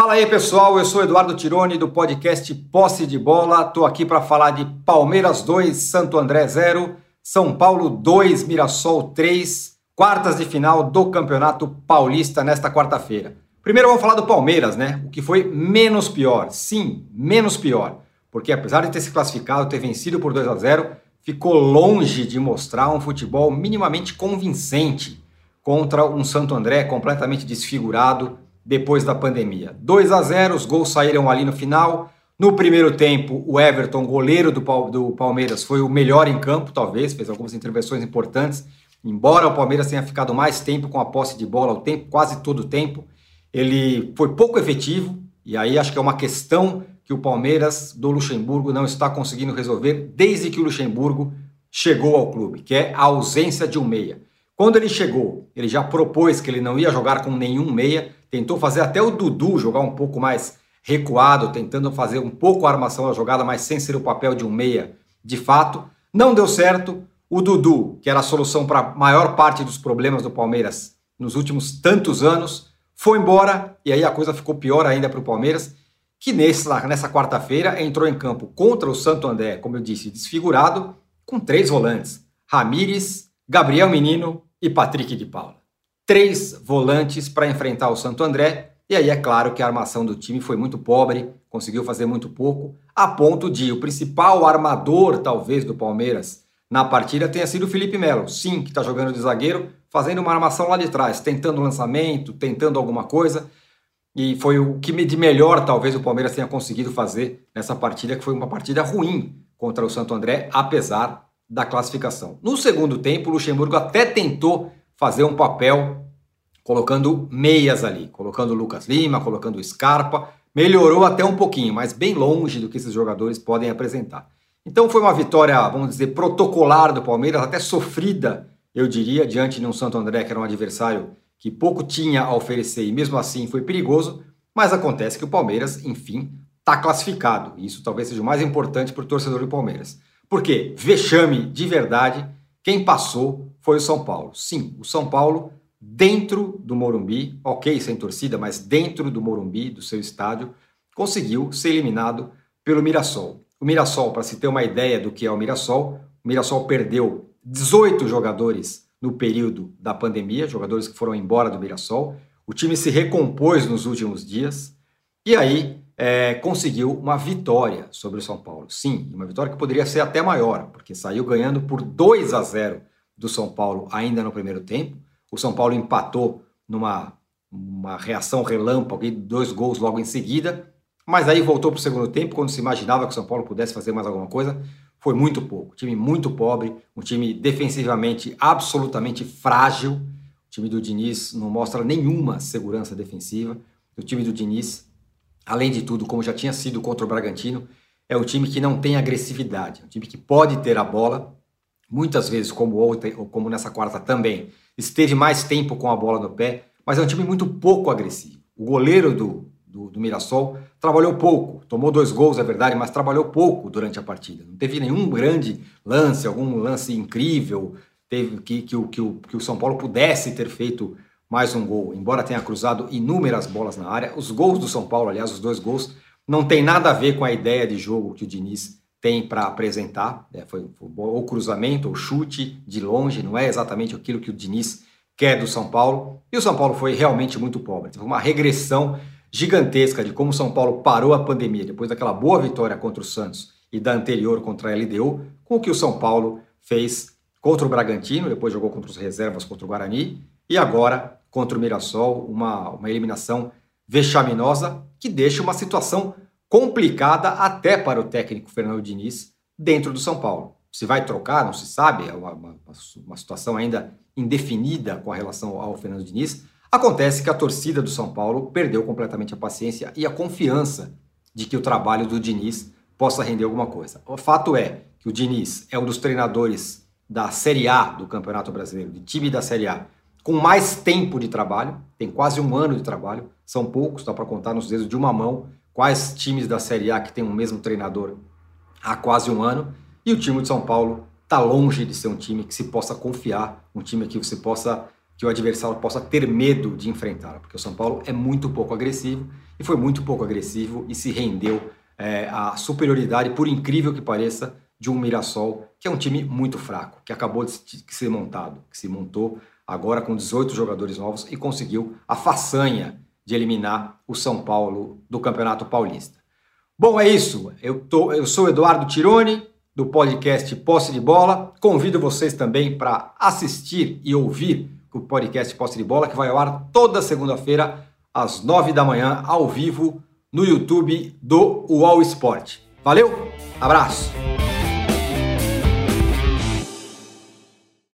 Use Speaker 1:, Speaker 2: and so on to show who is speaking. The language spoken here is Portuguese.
Speaker 1: Fala aí, pessoal. Eu sou Eduardo Tironi do podcast Posse de Bola. Tô aqui para falar de Palmeiras 2, Santo André 0, São Paulo 2, Mirassol 3, quartas de final do Campeonato Paulista nesta quarta-feira. Primeiro vamos falar do Palmeiras, né? O que foi menos pior. Sim, menos pior. Porque apesar de ter se classificado, ter vencido por 2 a 0, ficou longe de mostrar um futebol minimamente convincente contra um Santo André completamente desfigurado depois da pandemia. 2 a 0, os gols saíram ali no final. No primeiro tempo, o Everton, goleiro do, do Palmeiras, foi o melhor em campo, talvez, fez algumas intervenções importantes. Embora o Palmeiras tenha ficado mais tempo com a posse de bola, o tempo, quase todo o tempo, ele foi pouco efetivo, e aí acho que é uma questão que o Palmeiras do Luxemburgo não está conseguindo resolver desde que o Luxemburgo chegou ao clube, que é a ausência de um meia. Quando ele chegou, ele já propôs que ele não ia jogar com nenhum meia, tentou fazer até o Dudu jogar um pouco mais recuado, tentando fazer um pouco a armação da jogada, mas sem ser o papel de um meia de fato. Não deu certo. O Dudu, que era a solução para a maior parte dos problemas do Palmeiras nos últimos tantos anos, foi embora e aí a coisa ficou pior ainda para o Palmeiras, que nessa, nessa quarta-feira entrou em campo contra o Santo André, como eu disse, desfigurado, com três volantes: Ramires, Gabriel Menino e Patrick de Paula três volantes para enfrentar o Santo André. E aí é claro que a armação do time foi muito pobre, conseguiu fazer muito pouco, a ponto de o principal armador, talvez, do Palmeiras na partida tenha sido o Felipe Melo. Sim, que está jogando de zagueiro, fazendo uma armação lá de trás, tentando lançamento, tentando alguma coisa. E foi o que de melhor talvez o Palmeiras tenha conseguido fazer nessa partida, que foi uma partida ruim contra o Santo André, apesar da classificação. No segundo tempo, o Luxemburgo até tentou fazer um papel colocando meias ali, colocando o Lucas Lima, colocando o Scarpa. Melhorou até um pouquinho, mas bem longe do que esses jogadores podem apresentar. Então foi uma vitória, vamos dizer, protocolar do Palmeiras, até sofrida, eu diria, diante de um Santo André, que era um adversário que pouco tinha a oferecer e mesmo assim foi perigoso. Mas acontece que o Palmeiras, enfim, está classificado. E isso talvez seja o mais importante para o torcedor do Palmeiras. Porque vexame de verdade, quem passou foi o São Paulo. Sim, o São Paulo, dentro do Morumbi, ok, sem torcida, mas dentro do Morumbi, do seu estádio, conseguiu ser eliminado pelo Mirassol. O Mirassol, para se ter uma ideia do que é o Mirassol, o Mirassol perdeu 18 jogadores no período da pandemia, jogadores que foram embora do Mirassol. O time se recompôs nos últimos dias e aí é, conseguiu uma vitória sobre o São Paulo. Sim, uma vitória que poderia ser até maior, porque saiu ganhando por 2 a 0 do São Paulo ainda no primeiro tempo. O São Paulo empatou numa uma reação relâmpago, dois gols logo em seguida, mas aí voltou para o segundo tempo, quando se imaginava que o São Paulo pudesse fazer mais alguma coisa, foi muito pouco. time muito pobre, um time defensivamente absolutamente frágil. O time do Diniz não mostra nenhuma segurança defensiva. O time do Diniz, além de tudo, como já tinha sido contra o Bragantino, é um time que não tem agressividade, é um time que pode ter a bola, muitas vezes, como ontem ou como nessa quarta também, esteve mais tempo com a bola no pé, mas é um time muito pouco agressivo. O goleiro do, do, do Mirassol trabalhou pouco, tomou dois gols, é verdade, mas trabalhou pouco durante a partida. Não teve nenhum grande lance, algum lance incrível teve que, que, que, o, que o São Paulo pudesse ter feito mais um gol, embora tenha cruzado inúmeras bolas na área. Os gols do São Paulo, aliás, os dois gols, não tem nada a ver com a ideia de jogo que o Diniz tem para apresentar. Né? Foi, foi ou cruzamento ou chute de longe, não é exatamente aquilo que o Diniz quer do São Paulo. E o São Paulo foi realmente muito pobre. Teve uma regressão gigantesca de como o São Paulo parou a pandemia depois daquela boa vitória contra o Santos e da anterior contra a LDU, com o que o São Paulo fez contra o Bragantino, depois jogou contra os reservas contra o Guarani e agora contra o Mirassol, uma, uma eliminação vexaminosa que deixa uma situação complicada até para o técnico Fernando Diniz dentro do São Paulo. Se vai trocar, não se sabe, é uma, uma, uma situação ainda indefinida com relação ao Fernando Diniz. Acontece que a torcida do São Paulo perdeu completamente a paciência e a confiança de que o trabalho do Diniz possa render alguma coisa. O fato é que o Diniz é um dos treinadores da Série A do Campeonato Brasileiro, de time da Série A, com mais tempo de trabalho, tem quase um ano de trabalho, são poucos, dá para contar nos dedos de uma mão quais times da Série A que tem o mesmo treinador há quase um ano, e o time de São Paulo está longe de ser um time que se possa confiar, um time que você possa que o adversário possa ter medo de enfrentar, porque o São Paulo é muito pouco agressivo e foi muito pouco agressivo e se rendeu é, à superioridade, por incrível que pareça, de um Mirassol, que é um time muito fraco, que acabou de ser montado, que se montou agora com 18 jogadores novos e conseguiu a façanha de eliminar o São Paulo do Campeonato Paulista. Bom, é isso. Eu, tô, eu sou Eduardo Tironi, do podcast Posse de Bola. Convido vocês também para assistir e ouvir o podcast Posse de Bola, que vai ao ar toda segunda-feira, às nove da manhã, ao vivo, no YouTube do UOL Esporte. Valeu, abraço!